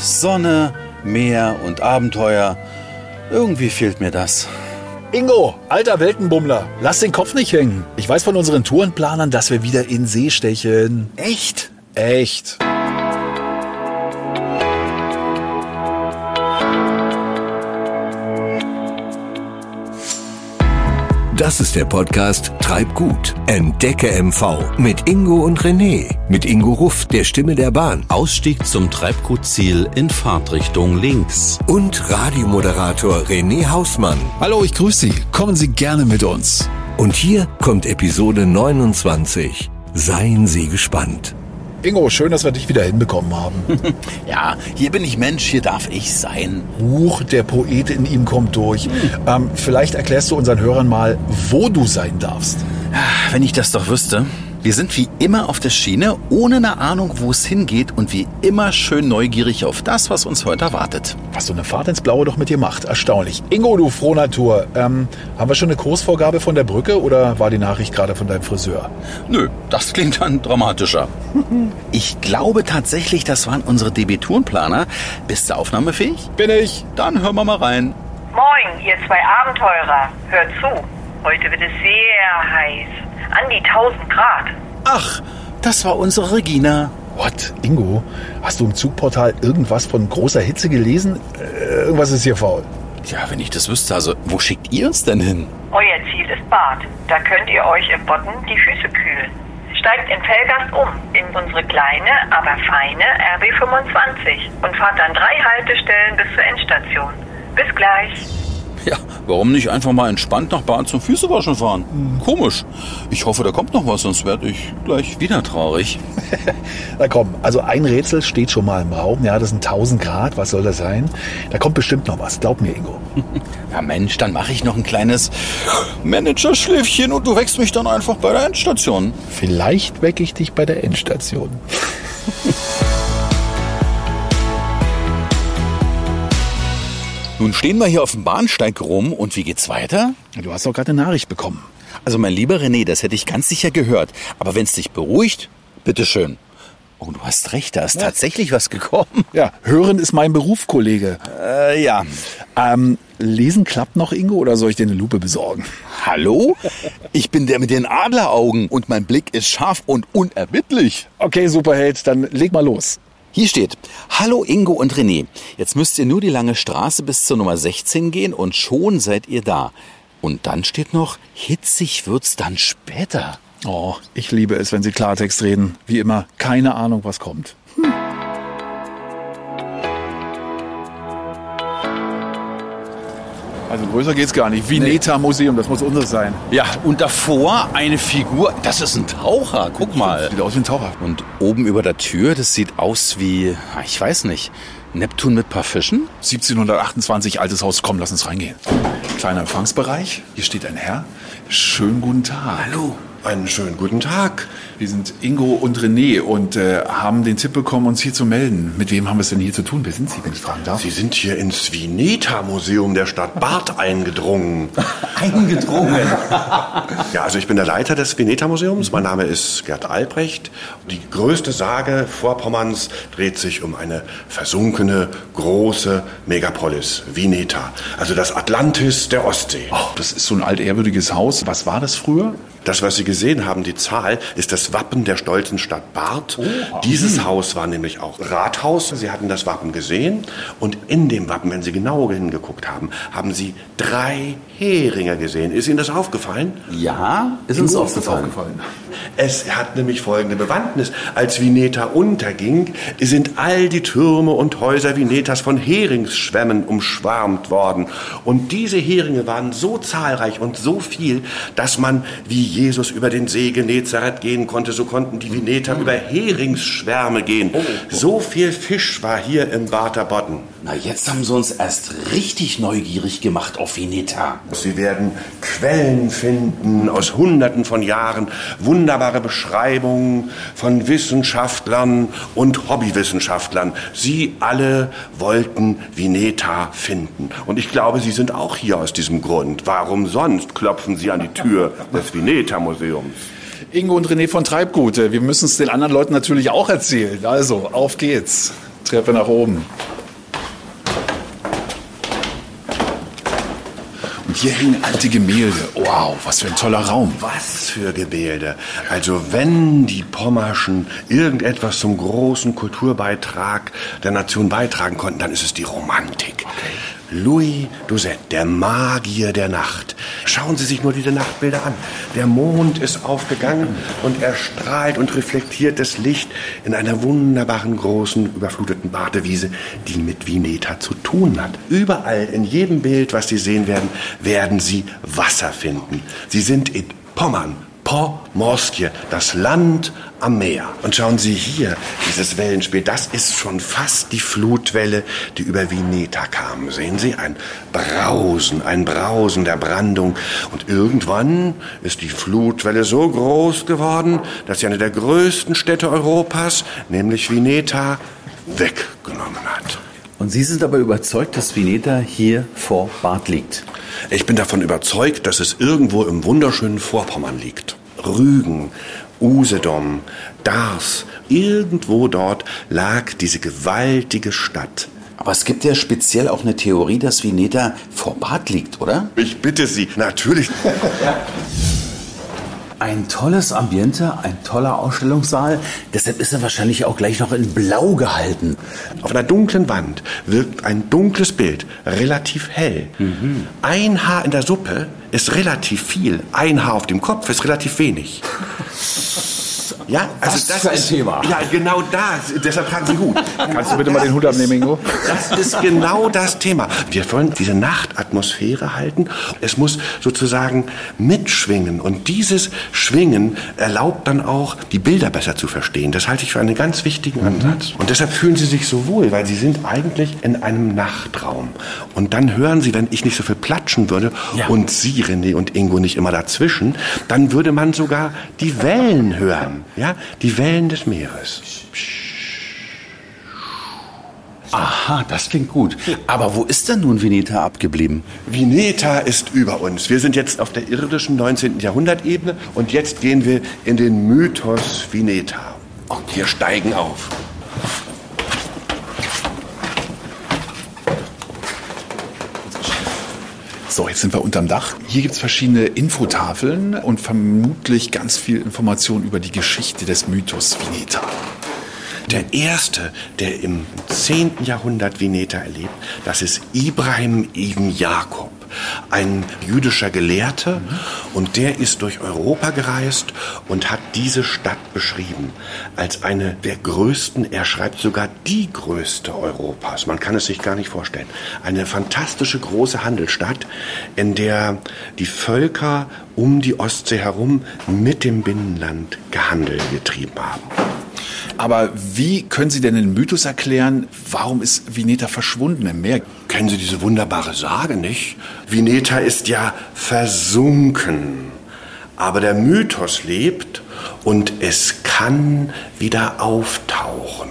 Sonne, Meer und Abenteuer. Irgendwie fehlt mir das. Ingo, alter Weltenbummler, lass den Kopf nicht hängen. Ich weiß von unseren Tourenplanern, dass wir wieder in See stechen. Echt? Echt. Das ist der Podcast Treibgut. Entdecke MV mit Ingo und René. Mit Ingo Ruff, der Stimme der Bahn. Ausstieg zum Treibgutziel in Fahrtrichtung links. Und Radiomoderator René Hausmann. Hallo, ich grüße Sie. Kommen Sie gerne mit uns. Und hier kommt Episode 29. Seien Sie gespannt. Ingo, schön, dass wir dich wieder hinbekommen haben. Ja, hier bin ich Mensch, hier darf ich sein. Huch, der Poet in ihm kommt durch. Ähm, vielleicht erklärst du unseren Hörern mal, wo du sein darfst. Wenn ich das doch wüsste. Wir sind wie immer auf der Schiene, ohne eine Ahnung, wo es hingeht und wie immer schön neugierig auf das, was uns heute erwartet. Was so eine Fahrt ins Blaue doch mit dir macht. Erstaunlich. Ingo, du Frohnatur. Ähm, haben wir schon eine Kursvorgabe von der Brücke oder war die Nachricht gerade von deinem Friseur? Nö, das klingt dann dramatischer. Ich glaube tatsächlich, das waren unsere DB-Tourenplaner. Bist du aufnahmefähig? Bin ich. Dann hören wir mal rein. Moin, ihr zwei Abenteurer. Hört zu. Heute wird es sehr heiß. An die 1000 Grad. Ach, das war unsere Regina. What? Ingo, hast du im Zugportal irgendwas von großer Hitze gelesen? Äh, irgendwas ist hier faul. Tja, wenn ich das wüsste, also wo schickt ihr uns denn hin? Euer Ziel ist Bad. Da könnt ihr euch im Bodden die Füße kühlen. Steigt in Felgast um, in unsere kleine, aber feine RB25 und fahrt dann drei Haltestellen bis zur Endstation. Bis gleich. Ja, warum nicht einfach mal entspannt nach Bahn zum Füßewaschen fahren? Komisch. Ich hoffe, da kommt noch was, sonst werde ich gleich wieder traurig. Na komm, also ein Rätsel steht schon mal im Raum. Ja, das sind 1000 Grad. Was soll das sein? Da kommt bestimmt noch was. Glaub mir, Ingo. Ja Mensch, dann mache ich noch ein kleines Managerschläfchen und du wächst mich dann einfach bei der Endstation. Vielleicht wecke ich dich bei der Endstation. Nun stehen wir hier auf dem Bahnsteig rum und wie geht's weiter? Du hast doch gerade eine Nachricht bekommen. Also mein lieber René, das hätte ich ganz sicher gehört. Aber wenn's dich beruhigt, bitteschön. Oh, du hast recht, da ist tatsächlich was gekommen. Ja, hören ist mein Beruf, Kollege. Äh, ja. Ähm, lesen klappt noch, Ingo, oder soll ich dir eine Lupe besorgen? Hallo? Ich bin der mit den Adleraugen und mein Blick ist scharf und unerbittlich. Okay, Superheld, dann leg mal los. Hier steht, Hallo Ingo und René. Jetzt müsst ihr nur die lange Straße bis zur Nummer 16 gehen und schon seid ihr da. Und dann steht noch, hitzig wird's dann später. Oh, ich liebe es, wenn Sie Klartext reden. Wie immer, keine Ahnung, was kommt. Also größer geht's gar nicht. Vineta Museum, das muss unseres sein. Ja, und davor eine Figur, das ist ein Taucher, guck mal. Sieht aus wie ein Taucher. Und oben über der Tür, das sieht aus wie, ah, ich weiß nicht, Neptun mit paar Fischen? 1728, altes Haus. Komm, lass uns reingehen. Kleiner Empfangsbereich. Hier steht ein Herr. Schönen guten Tag. Hallo. Einen schönen guten Tag. Wir sind Ingo und René und äh, haben den Tipp bekommen, uns hier zu melden. Mit wem haben wir es denn hier zu tun? Wer sind Sie, wenn ich fragen darf? Sie sind hier ins Vineta-Museum der Stadt Barth eingedrungen. Eingedrungen. Ja, also ich bin der Leiter des Vineta-Museums. Mein Name ist Gerd Albrecht. Die größte Sage Vorpommerns dreht sich um eine versunkene, große Megapolis, Vineta. Also das Atlantis der Ostsee. Oh, das ist so ein altehrwürdiges Haus. Was war das früher? Das, was Sie gesehen haben, die Zahl, ist das Wappen der stolzen Stadt Barth. Dieses Haus war nämlich auch Rathaus. Sie hatten das Wappen gesehen. Und in dem Wappen, wenn Sie genau hingeguckt haben, haben Sie drei Heringe gesehen. Ist Ihnen das aufgefallen? Ja, ist uns das aufgefallen. Es hat nämlich folgende Bewandtnis. Als Vineta unterging, sind all die Türme und Häuser Vinetas von Heringsschwämmen umschwarmt worden. Und diese Heringe waren so zahlreich und so viel, dass man, wie Jesus über den See Genezareth gehen konnte, so konnten die Vineter über Heringsschwärme gehen. So viel Fisch war hier im Bodden. Na, jetzt haben sie uns erst richtig neugierig gemacht auf Vineta. Sie werden Quellen finden aus Hunderten von Jahren, wunderbare Beschreibungen von Wissenschaftlern und Hobbywissenschaftlern. Sie alle wollten Vineta finden. Und ich glaube, Sie sind auch hier aus diesem Grund. Warum sonst klopfen Sie an die Tür des Vineta-Museums? Ingo und René von Treibgut. Wir müssen es den anderen Leuten natürlich auch erzählen. Also, auf geht's. Treppe nach oben. Und hier hängen alte Gemälde. Wow, was für ein toller Raum. Was für Gemälde. Also wenn die Pommerschen irgendetwas zum großen Kulturbeitrag der Nation beitragen konnten, dann ist es die Romantik. Louis Doucet, der Magier der Nacht. Schauen Sie sich nur diese Nachtbilder an. Der Mond ist aufgegangen und er strahlt und reflektiert das Licht in einer wunderbaren großen überfluteten Badewiese, die mit Vineta zu tun hat. Überall in jedem Bild, was Sie sehen werden, werden Sie Wasser finden. Sie sind in Pommern, Pomorske, das Land am Meer. Und schauen Sie hier, dieses Wellenspiel, das ist schon fast die Flutwelle, die über Vineta kam. Sehen Sie, ein Brausen, ein Brausen der Brandung. Und irgendwann ist die Flutwelle so groß geworden, dass sie eine der größten Städte Europas, nämlich Vineta, weggenommen hat. Und Sie sind aber überzeugt, dass Vineta hier vor Bad liegt. Ich bin davon überzeugt, dass es irgendwo im wunderschönen Vorpommern liegt. Rügen, Usedom, Dars, irgendwo dort lag diese gewaltige Stadt. Aber es gibt ja speziell auch eine Theorie, dass Vineta vor Bad liegt, oder? Ich bitte Sie, natürlich. Ein tolles Ambiente, ein toller Ausstellungssaal. Deshalb ist er wahrscheinlich auch gleich noch in Blau gehalten. Auf einer dunklen Wand wirkt ein dunkles Bild relativ hell. Ein Haar in der Suppe ist relativ viel. Ein Haar auf dem Kopf ist relativ wenig. Ja, also Was das für ein ist, Thema. Ja, genau das. Deshalb tragen Sie Hut. Kannst du bitte mal den Hut abnehmen, Ingo? Das ist genau das Thema. Wir wollen diese Nachtatmosphäre halten. Es muss sozusagen mitschwingen. Und dieses Schwingen erlaubt dann auch, die Bilder besser zu verstehen. Das halte ich für einen ganz wichtigen Ansatz. Und deshalb fühlen Sie sich so wohl, weil Sie sind eigentlich in einem Nachtraum. Und dann hören Sie, wenn ich nicht so viel platschen würde Ja. und Sie, René und Ingo, nicht immer dazwischen, dann würde man sogar die Wellen hören. Ja, die Wellen des Meeres. Aha, das klingt gut. Aber wo ist denn nun Vineta abgeblieben? Vineta ist über uns. Wir sind jetzt auf der irdischen 19. Jahrhundertebene und jetzt gehen wir in den Mythos Vineta. Und wir steigen auf. So, jetzt sind wir unterm Dach. Hier gibt es verschiedene Infotafeln und vermutlich ganz viel Information über die Geschichte des Mythos Vineta. Der erste, der im 10. Jahrhundert Vineta erlebt, das ist Ibrahim ibn Jakob, ein jüdischer Gelehrter. Und der ist durch Europa gereist und hat diese Stadt beschrieben als eine der größten, er schreibt sogar die größte Europas. Man kann es sich gar nicht vorstellen. Eine fantastische große Handelsstadt, in der die Völker um die Ostsee herum mit dem Binnenland gehandelt getrieben haben. Aber wie können Sie denn den Mythos erklären, warum ist Vineta verschwunden im Meer? Kennen Sie diese wunderbare Sage nicht? Vineta ist ja versunken. Aber der Mythos lebt und es kann wieder auftauchen.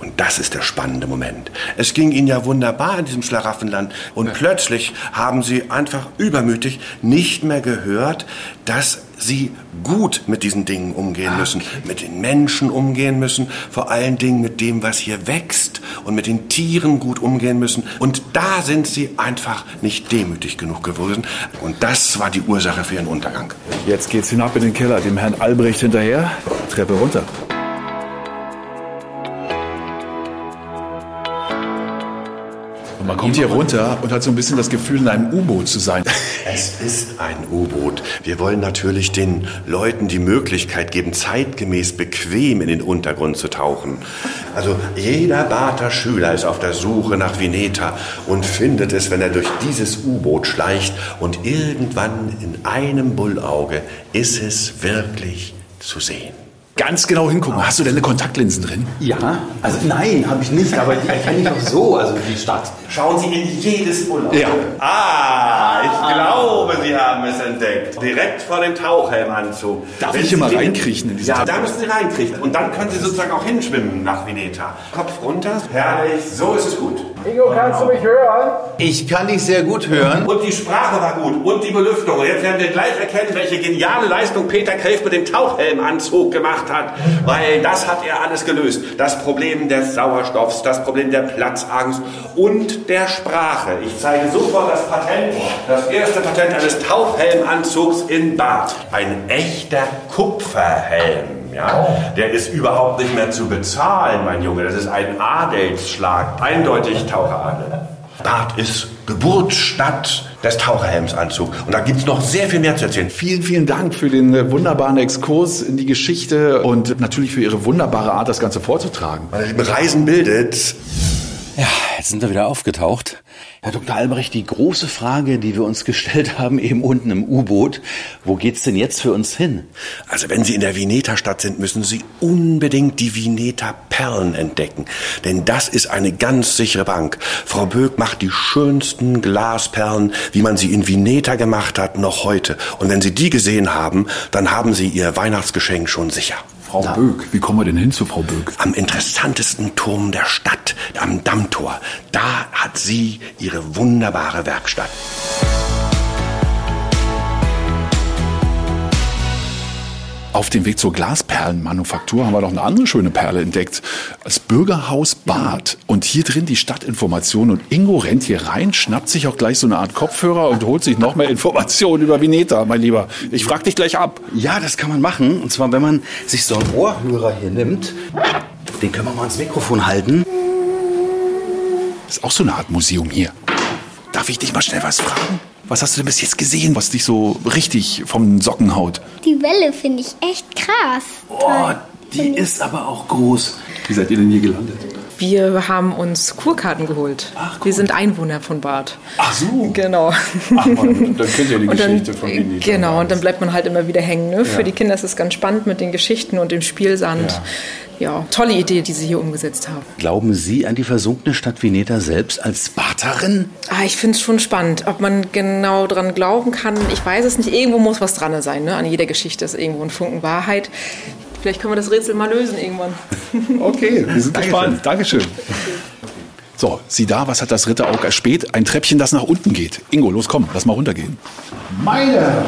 Und das ist der spannende Moment. Es ging ihnen ja wunderbar in diesem Schlaraffenland und plötzlich haben sie einfach übermütig nicht mehr gehört, dass sie gut mit diesen Dingen umgehen müssen, mit den Menschen umgehen müssen, vor allen Dingen mit dem, was hier wächst und mit den Tieren gut umgehen müssen. Und da sind sie einfach nicht demütig genug gewesen. Und das war die Ursache für ihren Untergang. Jetzt geht's hinab in den Keller, dem Herrn Albrecht hinterher, Treppe runter. Und man kommt hier runter und hat so ein bisschen das Gefühl, in einem U-Boot zu sein. Es ist ein U-Boot. Wir wollen natürlich den Leuten die Möglichkeit geben, zeitgemäß bequem in den Untergrund zu tauchen. Also jeder Bader Schüler ist auf der Suche nach Vineta und findet es, wenn er durch dieses U-Boot schleicht und irgendwann in einem Bullauge ist es wirklich zu sehen. Ganz genau hingucken. Hast du denn eine Kontaktlinsen drin? Ja, also nein, habe ich nicht, aber die erkenne ich auch so, also die Stadt. Schauen Sie in jedes Bullauge. Ja. Ah, ich glaube, Sie haben es entdeckt. Direkt vor dem Tauchhelmanzug. Darf Wenn ich hier Sie mal reinkriechen in diese Ja, da müssen Sie reinkriechen. Und dann können Sie sozusagen auch hinschwimmen nach Veneta. Kopf runter. Herrlich. So ist es gut. Ingo, kannst du mich hören? Ich kann dich sehr gut hören. Und die Sprache war gut. Und die Belüftung. Und jetzt werden wir gleich erkennen, welche geniale Leistung Peter Kreef mit dem Tauchhelmanzug gemacht gemacht hat, weil das hat er alles gelöst. Das Problem des Sauerstoffs, das Problem der Platzangst und der Sprache. Ich zeige sofort das Patent, das erste Patent eines Tauchhelmanzugs in Bad. Ein echter Kupferhelm. Ja, der ist überhaupt nicht mehr zu bezahlen, mein Junge. Das ist ein Adelsschlag. Eindeutig Taucheradel. Bad ist Geburtsstadt des Taucherhelmsanzugs. Und da gibt es noch sehr viel mehr zu erzählen. Vielen, vielen Dank für den äh, wunderbaren Exkurs in die Geschichte und natürlich für Ihre wunderbare Art, das Ganze vorzutragen. Meine lieben Reisen bildet. Ja, jetzt sind wir wieder aufgetaucht. Herr Dr. Albrecht, die große Frage, die wir uns gestellt haben, eben unten im U-Boot, wo geht's denn jetzt für uns hin? Also wenn Sie in der Vineta-Stadt sind, müssen Sie unbedingt die Vineta-Perlen entdecken. Denn das ist eine ganz sichere Bank. Frau Böck macht die schönsten Glasperlen, wie man sie in Vineta gemacht hat, noch heute. Und wenn Sie die gesehen haben, dann haben Sie Ihr Weihnachtsgeschenk schon sicher. Frau Böck, wie kommen wir denn hin zu Frau Böck? Am interessantesten Turm der Stadt, am Dammtor. Da hat sie ihre wunderbare Werkstatt. Auf dem Weg zur Glasperlenmanufaktur haben wir noch eine andere schöne Perle entdeckt. Das Bürgerhaus Bad. Und hier drin die Stadtinformation. Und Ingo rennt hier rein, schnappt sich auch gleich so eine Art Kopfhörer und holt sich noch mehr Informationen über Vineta, mein Lieber. Ich frag dich gleich ab. Ja, das kann man machen. Und zwar, wenn man sich so einen Ohrhörer hier nimmt, den können wir mal ans Mikrofon halten. Das ist auch so eine Art Museum hier. Darf ich dich mal schnell was fragen? Was hast du denn bis jetzt gesehen, was dich so richtig vom Socken haut? Die Welle finde ich echt krass. Oh, die ist aber auch groß. Wie seid ihr denn hier gelandet? Wir haben uns Kurkarten geholt. Wir sind Einwohner von Bad. Ach so. Genau. Ach man, dann kennt ihr die Und dann, Geschichte von Vineta. Genau, und dann bleibt man halt immer wieder hängen. Ne? Für Ja. die Kinder ist es ganz spannend mit den Geschichten und dem Spielsand. Ja. tolle Idee, die sie hier umgesetzt haben. Glauben Sie an die versunkene Stadt Veneta selbst als Baterin? Ah, ich finde es schon spannend. Ob man genau dran glauben kann, ich weiß es nicht. Irgendwo muss was dran sein. Ne? An jeder Geschichte ist irgendwo ein Funken Wahrheit. Vielleicht können wir das Rätsel mal lösen irgendwann. Okay, wir sind gespannt. Dankeschön. So, sieh da, was hat das Ritterauge erspäht? Ein Treppchen, das nach unten geht. Ingo, los komm, lass mal runtergehen. Meine,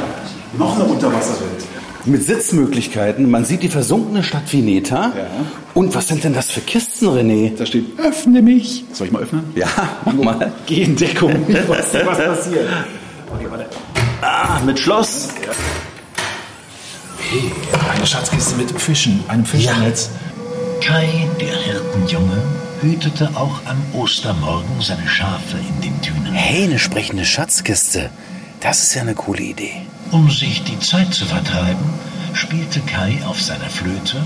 noch eine Unterwasserwelt. Mit Sitzmöglichkeiten. Man sieht die versunkene Stadt Veneta. Ja. Und was sind denn das für Kisten, René? Da steht, öffne mich. Soll ich mal öffnen? Ja, mach mal. Geh in Deckung. Was, was passiert? Okay, warte. Ah, mit Schloss. Eine Schatzkiste mit Fischen, einem Fischernetz. Kai, der Hirtenjunge, hütete auch am Ostermorgen seine Schafe in den Dünen. Hey, eine sprechende Schatzkiste. Das ist ja eine coole Idee. Um sich die Zeit zu vertreiben, spielte Kai auf seiner Flöte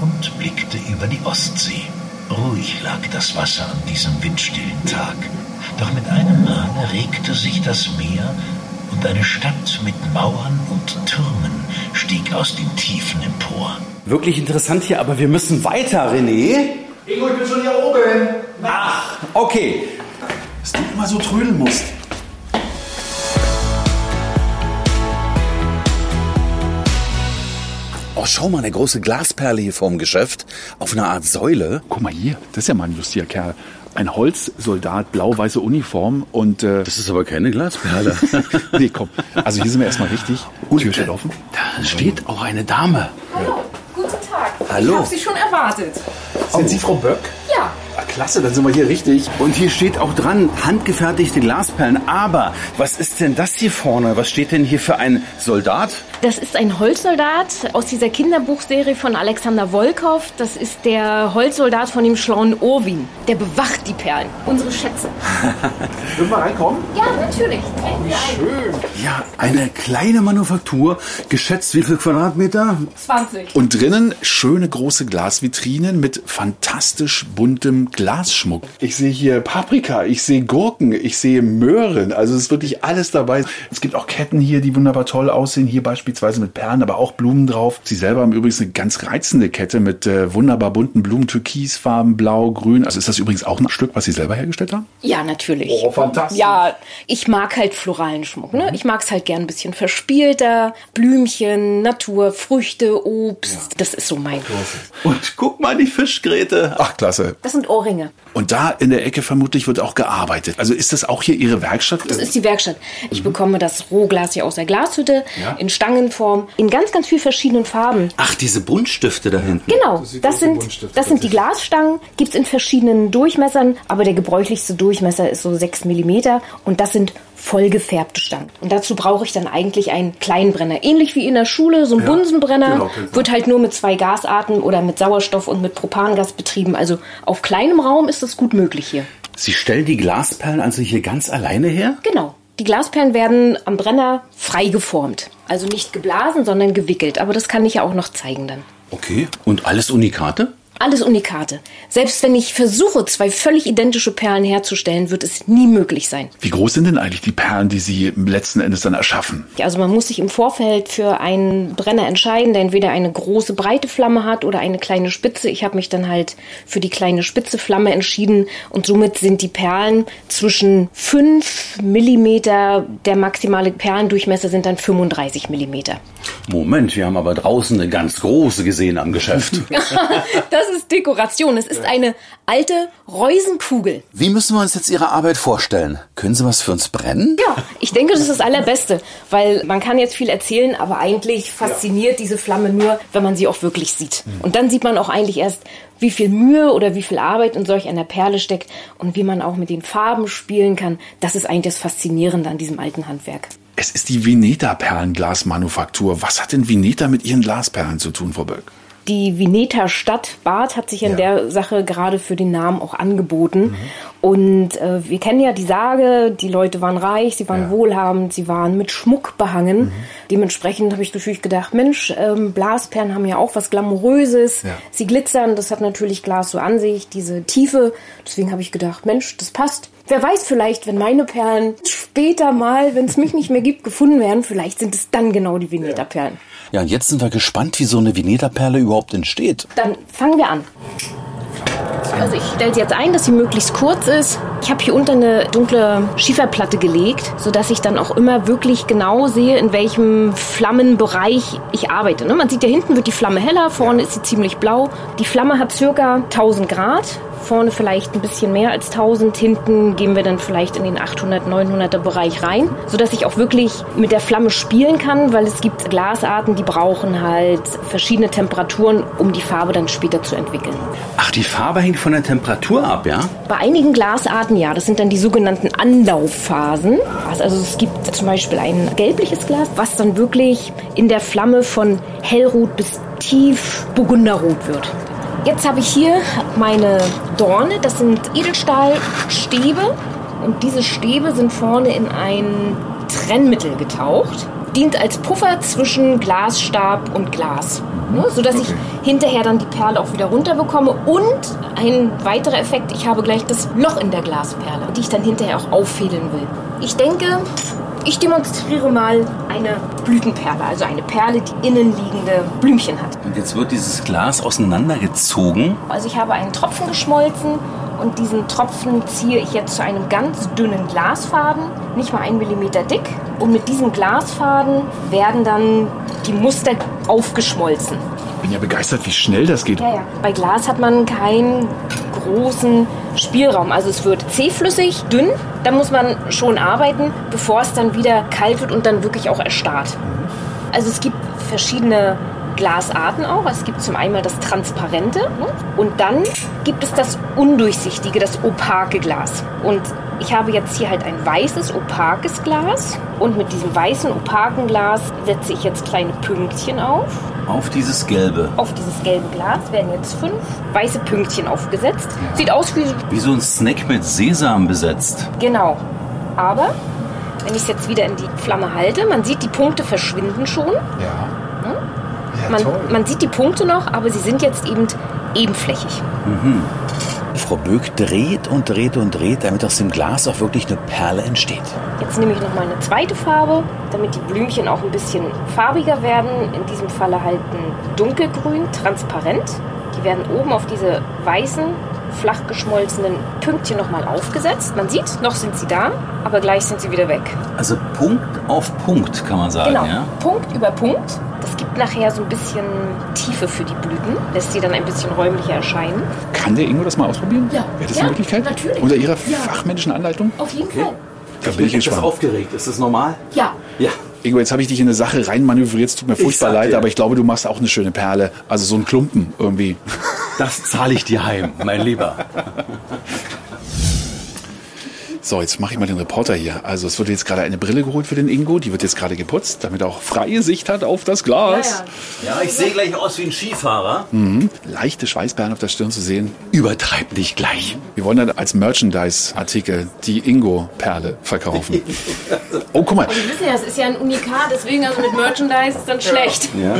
und blickte über die Ostsee. Ruhig lag das Wasser an diesem windstillen Tag. Doch mit einem Male regte sich das Meer und eine Stadt mit Mauern und Türmen stieg aus den Tiefen empor. Wirklich interessant hier, aber wir müssen weiter, René. Ingo, ich bin schon hier oben. Ach, okay. Dass du immer so trödeln musst. Oh, schau mal, eine große Glasperle hier vorm Geschäft. Auf einer Art Säule. Guck mal hier, das ist ja mal ein lustiger Kerl. Ein Holzsoldat, blau-weiße Uniform und... Äh, Das ist aber keine Glasperle. nee, komm. Also hier sind wir erstmal richtig. Tür steht offen. Da steht auch eine Dame. Hallo, guten Tag. Hallo. Ich habe Sie schon erwartet. Sind Sie Frau Böck? Ja, Ah, klasse, dann sind wir hier richtig. Und hier steht auch dran, handgefertigte Glasperlen. Aber was ist denn das hier vorne? Was steht denn hier für ein Soldat? Das ist ein Holzsoldat aus dieser Kinderbuchserie von Alexander Wolkow. Das ist der Holzsoldat von dem schlauen Orwin. Der bewacht die Perlen, unsere Schätze. Können wir reinkommen? Ja, natürlich. Treten wir ein. Ja, eine kleine Manufaktur. Geschätzt wie viel Quadratmeter? 20. Und drinnen schöne große Glasvitrinen mit fantastisch buntem Glasschmuck. Ich sehe hier Paprika, ich sehe Gurken, ich sehe Möhren. Also es ist wirklich alles dabei. Es gibt auch Ketten hier, die wunderbar toll aussehen. Hier beispielsweise mit Perlen, aber auch Blumen drauf. Sie selber haben übrigens eine ganz reizende Kette mit äh, wunderbar bunten Blumen, Türkisfarben, Blau, Grün. Also ist das übrigens auch ein Stück, was Sie selber hergestellt haben? Ja, natürlich. Oh, fantastisch. Ja, ich mag halt floralen Schmuck. Ne? Ich mag es halt gern ein bisschen verspielter. Blümchen, Natur, Früchte, Obst. Das ist so mein. Und guck mal die Fischgräte. Ach, klasse. Das sind Ohrringe. Und da in der Ecke vermutlich wird auch gearbeitet. Also ist das auch hier Ihre Werkstatt? Das ist die Werkstatt. Ich bekomme das Rohglas hier aus der Glashütte Ja. in Stangen Perlenform in ganz, ganz vielen verschiedenen Farben. Ach, diese Buntstifte da hinten. Genau, das, sind, das sind die Glasstangen, gibt's in verschiedenen Durchmessern, aber der gebräuchlichste Durchmesser ist so 6 mm und das sind vollgefärbte Stangen. Und dazu brauche ich dann eigentlich einen Kleinbrenner. Ähnlich wie in der Schule, so ein Ja, Bunsenbrenner, genau, man. wird halt nur mit zwei Gasarten oder mit Sauerstoff und mit Propangas betrieben. Also auf kleinem Raum ist das gut möglich hier. Sie stellen die Glasperlen also hier ganz alleine her? Genau. Die Glasperlen werden am Brenner frei geformt. Also nicht geblasen, sondern gewickelt. Aber das kann ich ja auch noch zeigen dann. Okay. Und alles Unikate? Alles Unikate. Selbst wenn ich versuche, zwei völlig identische Perlen herzustellen, wird es nie möglich sein. Wie groß sind denn eigentlich die Perlen, die Sie letzten Endes dann erschaffen? Also man muss sich im Vorfeld für einen Brenner entscheiden, der entweder eine große breite Flamme hat oder eine kleine Spitze. Ich habe mich dann halt für die kleine spitze Flamme entschieden und somit sind die Perlen zwischen 5 mm, der maximale Perlendurchmesser sind dann 35 mm. Moment, wir haben aber draußen eine ganz große gesehen am Geschäft. Das ist Dekoration. Es ist eine alte Reusenkugel. Wie müssen wir uns jetzt Ihre Arbeit vorstellen? Können Sie was für uns brennen? Ja, ich denke, das ist das Allerbeste, weil man kann jetzt viel erzählen, aber eigentlich fasziniert diese Flamme nur, wenn man sie auch wirklich sieht. Und dann sieht man auch eigentlich erst, wie viel Mühe oder wie viel Arbeit in solch einer Perle steckt und wie man auch mit den Farben spielen kann. Das ist eigentlich das Faszinierende an diesem alten Handwerk. Es ist die Vineta-Perlenglasmanufaktur. Was hat denn Vineta mit Ihren Glasperlen zu tun, Frau Böck? Die Vineta Stadt Bad hat sich in der Sache gerade für den Namen auch angeboten. Und äh, wir kennen ja die Sage, die Leute waren reich, sie waren wohlhabend, sie waren mit Schmuck behangen. Dementsprechend habe ich natürlich gedacht, Mensch, ähm, Blasperlen haben ja auch was Glamouröses. Ja. Sie glitzern, das hat natürlich Glas so an sich, diese Tiefe. Deswegen habe ich gedacht, Mensch, das passt. Wer weiß vielleicht, wenn meine Perlen später mal, wenn es mich nicht mehr gibt, gefunden werden, vielleicht sind es dann genau die Vineta-Perlen. Ja, und jetzt sind wir gespannt, wie so eine Vineta-Perle überhaupt entsteht. Dann fangen wir an. Also ich stelle sie jetzt ein, dass sie möglichst kurz ist. Ich habe hier unter eine dunkle Schieferplatte gelegt, sodass ich dann auch immer wirklich genau sehe, in welchem Flammenbereich ich arbeite. ne? Man sieht ja hinten wird die Flamme heller, vorne ist sie ziemlich blau. Die Flamme hat circa 1000 Grad. Vorne vielleicht ein bisschen mehr als 1000. Hinten gehen wir dann vielleicht in den 800, 900er Bereich rein, sodass ich auch wirklich mit der Flamme spielen kann, weil es gibt Glasarten, die brauchen halt verschiedene Temperaturen, um die Farbe dann später zu entwickeln. Ach, die Farbe hängt von der Temperatur ab, ja? Bei einigen Glasarten ja, das sind dann die sogenannten Anlaufphasen. Also es gibt zum Beispiel ein gelbliches Glas, was dann wirklich in der Flamme von hellrot bis tief burgunderrot wird. Jetzt habe ich hier meine Dorne, das sind Edelstahlstäbe und diese Stäbe sind vorne in ein Trennmittel getaucht. Dient als Puffer zwischen Glasstab und Glas, ne, sodass ich hinterher dann die Perle auch wieder runterbekomme. Und ein weiterer Effekt, ich habe gleich das Loch in der Glasperle, die ich dann hinterher auch auffädeln will. Ich denke, ich demonstriere mal eine Blütenperle, also eine Perle, die innenliegende Blümchen hat. Und jetzt wird dieses Glas auseinandergezogen. Also ich habe einen Tropfen geschmolzen und diesen Tropfen ziehe ich jetzt zu einem ganz dünnen Glasfaden, nicht mal einen Millimeter dick. Und mit diesem Glasfaden werden dann die Muster aufgeschmolzen. Ich bin ja begeistert, wie schnell das geht. Ja, ja. Bei Glas hat man keinen großen Spielraum. Also es wird zähflüssig, dünn. Da muss man schon arbeiten, bevor es dann wieder kalt wird und dann wirklich auch erstarrt. Also es gibt verschiedene Glasarten auch. Es gibt zum einen das Transparente ne? und dann gibt es das Undurchsichtige, das opake Glas. Und ich habe jetzt hier halt ein weißes, opakes Glas und mit diesem weißen, opaken Glas setze ich jetzt kleine Pünktchen auf. Auf dieses Gelbe. Auf dieses gelbe Glas werden jetzt fünf weiße Pünktchen aufgesetzt. Sieht aus wie Wie so ein Snack mit Sesam besetzt. Genau. Aber wenn ich es jetzt wieder in die Flamme halte, man sieht, die Punkte verschwinden schon. Ja. Man, man sieht die Punkte noch, aber sie sind jetzt eben ebenflächig. Frau Böck dreht und dreht und dreht, damit aus dem Glas auch wirklich eine Perle entsteht. Jetzt nehme ich noch mal eine zweite Farbe, damit die Blümchen auch ein bisschen farbiger werden. In diesem Falle halt ein dunkelgrün, transparent. Die werden oben auf diese weißen, flach geschmolzenen Pünktchen nochmal aufgesetzt. Man sieht, noch sind sie da, aber gleich sind sie wieder weg. Also Punkt auf Punkt, kann man sagen, Genau, ja? Punkt über Punkt. Das gibt nachher so ein bisschen Tiefe für die Blüten, lässt sie dann ein bisschen räumlicher erscheinen. Kann der Ingo das mal ausprobieren? Ja. Wäre das Ja, eine Möglichkeit? natürlich. Unter Ihrer Ja. fachmännischen Anleitung? Auf jeden Fall. Da bin ich Ist das gespannt. aufgeregt? Ist das normal? Ja, Ja. Ingo, jetzt habe ich dich in eine Sache reinmanövriert. Es tut mir furchtbar leid, dir. aber ich glaube, du machst auch eine schöne Perle. Also so ein Klumpen irgendwie. Das zahle ich dir heim, mein Lieber. So, jetzt mache ich mal den Reporter hier. Also es wird jetzt gerade eine Brille geholt für den Ingo. Die wird jetzt gerade geputzt, damit er auch freie Sicht hat auf das Glas. Ja, ich sehe gleich aus wie ein Skifahrer. Mhm. Leichte Schweißperlen auf der Stirn zu sehen. Übertreib nicht gleich. Wir wollen dann als Merchandise-Artikel die Ingo-Perle verkaufen. Oh, guck mal. Wir wissen ja, es ist ja ein Unikat, deswegen also mit Merchandise ist dann schlecht. Ja.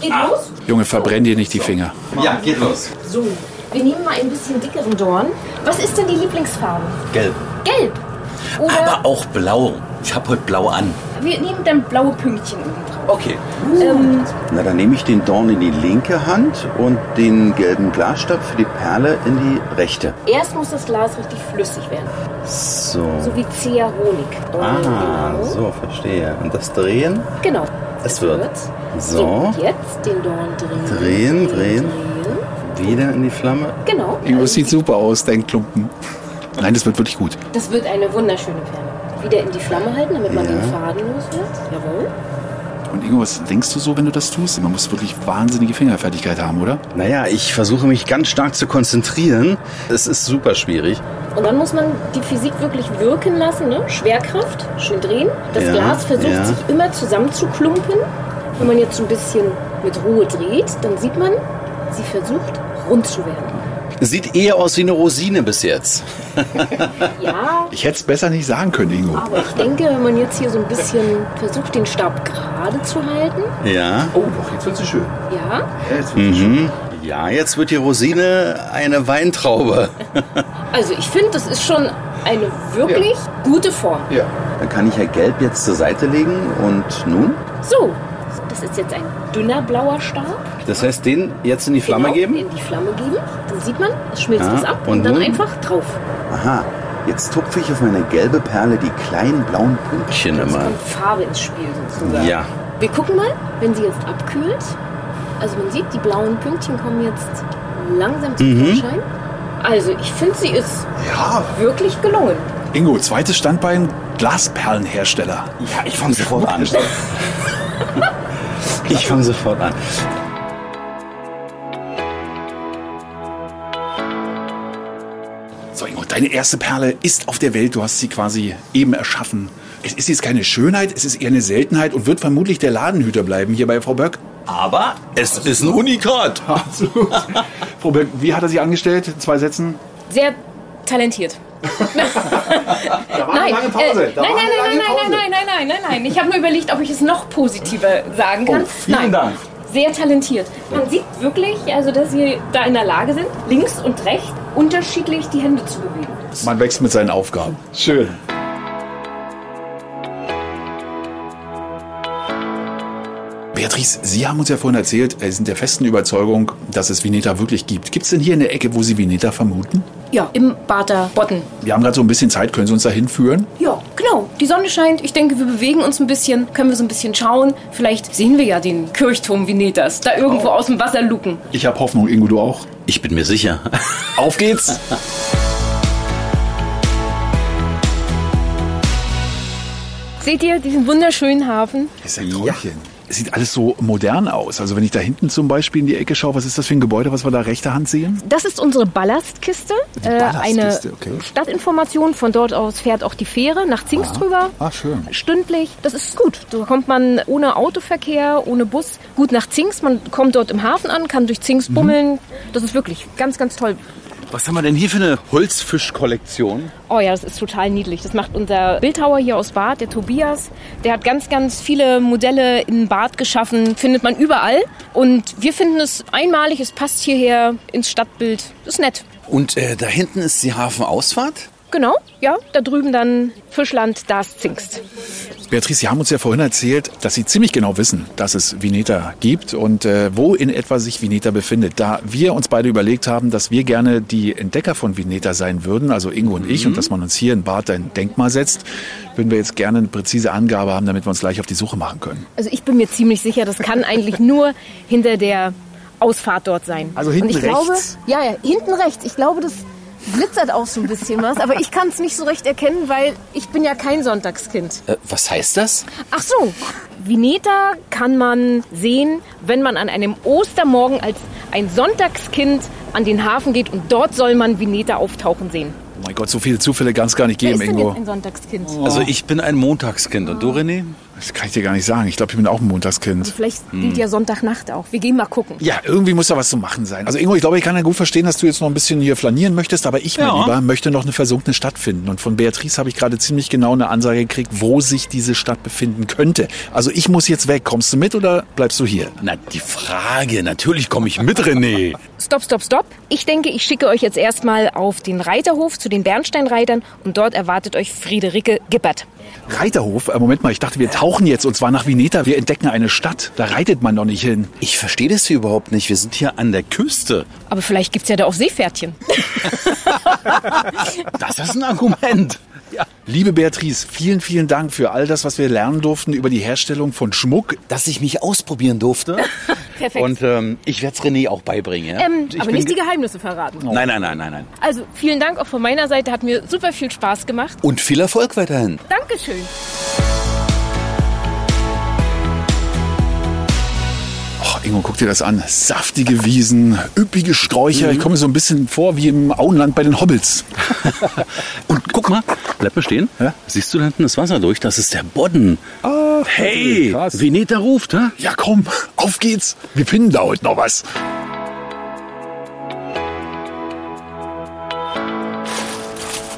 Geht los? Junge, verbrenn dir nicht die Finger. Ja, geht los. So, wir nehmen mal ein bisschen dickeren Dorn. Was ist denn die Lieblingsfarbe? Gelb. Gelb. Oder Aber auch blau. Ich habe heute blau an. wir nehmen dann blaue Pünktchen oben drauf. Okay. Ähm, Na, dann nehme ich den Dorn in die linke Hand und den gelben Glasstab für die Perle in die rechte. erst muss das Glas richtig flüssig werden. So. So wie Zearolik. Ah, Genau. so, verstehe. Und das Drehen? Genau. Es wird. So, So. jetzt den Dorn drehen. Drehen, drehen. Wieder in die Flamme. Genau. Es sieht super aus, dein Klumpen. Nein, das wird wirklich gut. Das wird eine wunderschöne Perle. Wieder in die Flamme halten, damit man Ja. den Faden los wird. Jawohl. Und Ingo, was denkst du so, wenn du das tust? Man muss wirklich wahnsinnige Fingerfertigkeit haben, oder? Naja, ich versuche mich ganz stark zu konzentrieren. Es ist super schwierig. Und dann muss man die Physik wirklich wirken lassen. Ne? Schwerkraft, schön drehen. Das Ja, Glas versucht ja. sich immer zusammenzuklumpen. Wenn man jetzt so ein bisschen mit Ruhe dreht, dann sieht man, sie versucht rund zu werden. Sieht eher aus wie eine Rosine bis jetzt. Ja, Ich hätte es besser nicht sagen können, Ingo. aber ich denke, wenn man jetzt hier so ein bisschen versucht, den Stab gerade zu halten. Ja. Oh, doch, jetzt wird sie schön. Ja, Mhm. Ja, jetzt wird die Rosine eine Weintraube. also ich finde, das ist schon eine wirklich gute Form. Ja. Dann kann ich ja Gelb jetzt zur Seite legen und nun? So, das ist jetzt ein dünner blauer Stab. Das heißt, den jetzt in die Flamme genau, geben? In die Flamme geben. Dann sieht man, es schmilzt Ja, es ab und, und dann nun? einfach drauf. Aha, jetzt tupfe ich auf meine gelbe Perle die kleinen blauen Pünktchen Jetzt immer. kommt Farbe ins Spiel sozusagen. Ja. Wir gucken mal, wenn sie jetzt abkühlt. Also man sieht, die blauen Pünktchen kommen jetzt langsam zum Mhm. Vorschein. Also ich finde, sie ist Ja. wirklich gelungen. Ingo, zweites Standbein, Glasperlenhersteller. Ja, ich fange sofort an. Ich fange sofort an. So, Ingo, deine erste Perle ist auf der Welt. Du hast sie quasi eben erschaffen. Es ist jetzt keine Schönheit, es ist eher eine Seltenheit und wird vermutlich der Ladenhüter bleiben hier bei Frau Böck. Aber es ist ein Unikat. Absolut. Frau Böck, wie hat er sie angestellt? In zwei Sätzen? Sehr talentiert. Da war Nein, eine lange Pause. äh, nein, nein, nein, nein, Pause. nein, nein, nein, nein, nein, nein. Ich habe nur überlegt, ob ich es noch positiver sagen kann. Oh, vielen nein. Dank. Sehr talentiert. Man sieht wirklich, also, dass sie da in der Lage sind, links und rechts unterschiedlich die Hände zu bewegen. Man wächst mit seinen Aufgaben. Schön. Beatrice, Sie haben uns ja vorhin erzählt, Sie sind der festen Überzeugung, dass es Vineta wirklich gibt. Gibt es denn hier eine Ecke, wo Sie Vineta vermuten? Ja, im Bader Botten. Wir haben gerade so ein bisschen Zeit, können Sie uns da hinführen? Ja, genau. Die Sonne scheint. Ich denke, wir bewegen uns ein bisschen, können wir so ein bisschen schauen. Vielleicht sehen wir ja den Kirchturm Venetas da irgendwo aus dem Wasser luken. Ich habe Hoffnung, Ingo, du auch. Ich bin mir sicher. Auf geht's! Seht ihr diesen wunderschönen Hafen? Das ist ein Träumchen. Es sieht alles so modern aus. Also wenn ich da hinten zum Beispiel in die Ecke schaue, was ist das für ein Gebäude, was wir da rechter Hand sehen? Das ist unsere Ballastkiste. Äh, Ballastkiste, eine okay. Stadtinformation. Von dort aus fährt auch die Fähre nach Zingst drüber. Ah, schön. Stündlich. Das ist gut. Da kommt man ohne Autoverkehr, ohne Bus gut nach Zingst. Man kommt dort im Hafen an, kann durch Zingst bummeln. Das ist wirklich ganz, ganz toll. Was haben wir denn hier für eine Holzfischkollektion? Oh ja, das ist total niedlich. Das macht unser Bildhauer hier aus Bad, der Tobias. Der hat ganz, ganz viele Modelle in Bad geschaffen. Findet man überall. Und wir finden es einmalig. Es passt hierher ins Stadtbild. Das ist nett. Und äh, da hinten ist die Hafenausfahrt. Genau, ja. Da drüben dann Fischland, da ist Zingst. Beatrice, Sie haben uns ja vorhin erzählt, dass Sie ziemlich genau wissen, dass es Vineta gibt und äh, wo in etwa sich Vineta befindet. Da wir uns beide überlegt haben, dass wir gerne die Entdecker von Vineta sein würden, also Ingo und ich, und dass man uns hier in Bad ein Denkmal setzt, würden wir jetzt gerne eine präzise Angabe haben, damit wir uns gleich auf die Suche machen können. Also ich bin mir ziemlich sicher, das kann eigentlich nur hinter der Ausfahrt dort sein. Also hinten Und ich glaube, rechts? ja, ja, hinten rechts. Ich glaube, das glitzert auch so ein bisschen was, aber ich kann es nicht so recht erkennen, weil ich bin ja kein Sonntagskind. Äh, was heißt das? Ach so, Vineta kann man sehen, wenn man an einem Ostermorgen als ein Sonntagskind an den Hafen geht und dort soll man Vineta auftauchen sehen. Oh mein Gott, so viele Zufälle kann es gar nicht Wer geben, ist denn Ingo. jetzt ein Sonntagskind? Also ich bin ein Montagskind. Und du, René? Das kann ich dir gar nicht sagen. Ich glaube, ich bin auch ein Montagskind. Vielleicht gilt ja Sonntagnacht auch. Wir gehen mal gucken. Ja, irgendwie muss da was zu machen sein. Also Ingo, ich glaube, ich kann ja gut verstehen, dass du jetzt noch ein bisschen hier flanieren möchtest, aber ich, mein Ja. Lieber, möchte noch eine versunkene Stadt finden. Und von Beatrice habe ich gerade ziemlich genau eine Ansage gekriegt, wo sich diese Stadt befinden könnte. Also ich muss jetzt weg. Kommst du mit oder bleibst du hier? Na, die Frage. Natürlich komme ich mit, René. Stopp, stopp, stopp. Ich denke, ich schicke euch jetzt erstmal auf den Reiterhof zu den Bernsteinreitern und dort erwartet euch Friederike Gippert. Reiterhof? Äh, Moment mal, ich dachte, wir tauchen jetzt und zwar nach Veneta. Wir entdecken eine Stadt. Da reitet man doch nicht hin. Ich verstehe das hier überhaupt nicht. Wir sind hier an der Küste. Aber vielleicht gibt's ja da auch Seepferdchen. Das ist ein Argument. Liebe Beatrice, vielen, vielen Dank für all das, was wir lernen durften über die Herstellung von Schmuck. Dass ich mich ausprobieren durfte. Perfekt. Und ähm, ich werde es René auch beibringen. Ja? ähm, ich aber nicht die ge- Geheimnisse verraten. Nein, nein, nein, nein, nein. Also vielen Dank auch von meiner Seite. Hat mir super viel Spaß gemacht. Und viel Erfolg weiterhin. Dankeschön. Ingo, guck dir das an. Saftige Wiesen, üppige Sträucher. Ich komme so ein bisschen vor wie im Auenland bei den Hobbits. Und guck mal, bleib mal stehen. Ja? Siehst du da hinten das Wasser durch? Das ist der Bodden. Ah, hey, krass. Veneta ruft, hä? Ja, komm, auf geht's. Wir finden da heute noch was.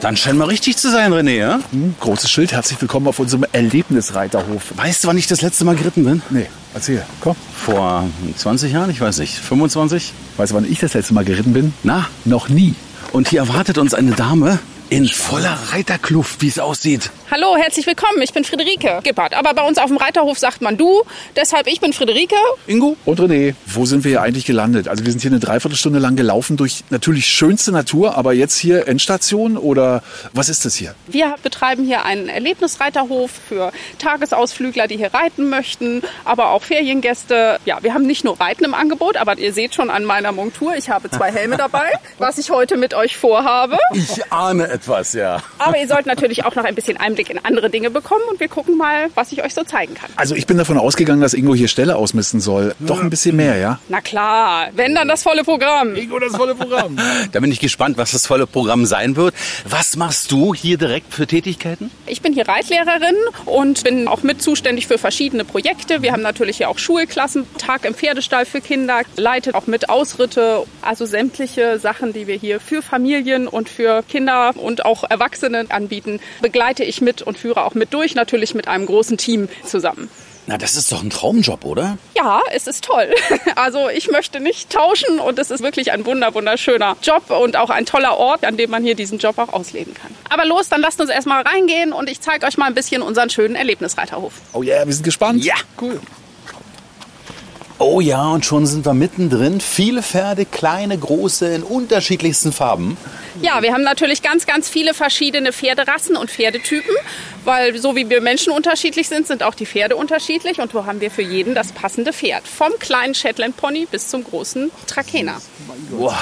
Dann scheint mal richtig zu sein, René, ja? Hm, großes Schild, herzlich willkommen auf unserem Erlebnisreiterhof. Weißt du, wann ich das letzte Mal geritten bin? Nee, erzähl, komm. Vor 20 Jahren, ich weiß nicht, 25? Weißt du, wann ich das letzte Mal geritten bin? Na, Noch nie. und hier erwartet uns eine Dame in voller Reiterkluft, wie es aussieht. Hallo, herzlich willkommen. Ich bin Friederike Gippert. Aber bei uns auf dem Reiterhof sagt man du. Deshalb, ich bin Friederike. Ingo? Und René, wo sind wir hier eigentlich gelandet? Also wir sind hier eine Dreiviertelstunde lang gelaufen durch natürlich schönste Natur, aber jetzt hier Endstation oder was ist das hier? Wir betreiben hier einen Erlebnisreiterhof für Tagesausflügler, die hier reiten möchten, aber auch Feriengäste. Ja, wir haben nicht nur Reiten im Angebot, aber ihr seht schon an meiner Montur, ich habe zwei Helme dabei, was ich heute mit euch vorhabe. Ich ahne etwas, ja. Aber ihr sollt natürlich auch noch ein bisschen Einblick in andere Dinge bekommen und wir gucken mal, was ich euch so zeigen kann. Also ich bin davon ausgegangen, dass Ingo hier Ställe ausmisten soll. Doch ein bisschen mehr, ja? Na klar, wenn dann das volle Programm. Ingo, das volle Programm. Da bin ich gespannt, was das volle Programm sein wird. Was machst du hier direkt für Tätigkeiten? Ich bin hier Reitlehrerin und bin auch mit zuständig für verschiedene Projekte. Wir haben natürlich hier auch Schulklassen, Tag im Pferdestall für Kinder, leite auch mit Ausritte, also sämtliche Sachen, die wir hier für Familien und für Kinder und auch Erwachsene anbieten, begleite ich mit und führe auch mit durch, natürlich mit einem großen Team zusammen. Na, das ist doch ein Traumjob, oder? Ja, es ist toll. Also ich möchte nicht tauschen und es ist wirklich ein wunder wunderschöner Job und auch ein toller Ort, an dem man hier diesen Job auch ausleben kann. Aber los, dann lasst uns erstmal reingehen und ich zeige euch mal ein bisschen unseren schönen Erlebnisreiterhof. Oh yeah, wir sind gespannt. Ja. Cool. Oh ja, und schon sind wir mittendrin. Viele Pferde, kleine, große, in unterschiedlichsten Farben. Ja, wir haben natürlich ganz, ganz viele verschiedene Pferderassen und Pferdetypen, weil so wie wir Menschen unterschiedlich sind, sind auch die Pferde unterschiedlich und so haben wir für jeden das passende Pferd. Vom kleinen Shetland Pony bis zum großen Trakehner. Wow.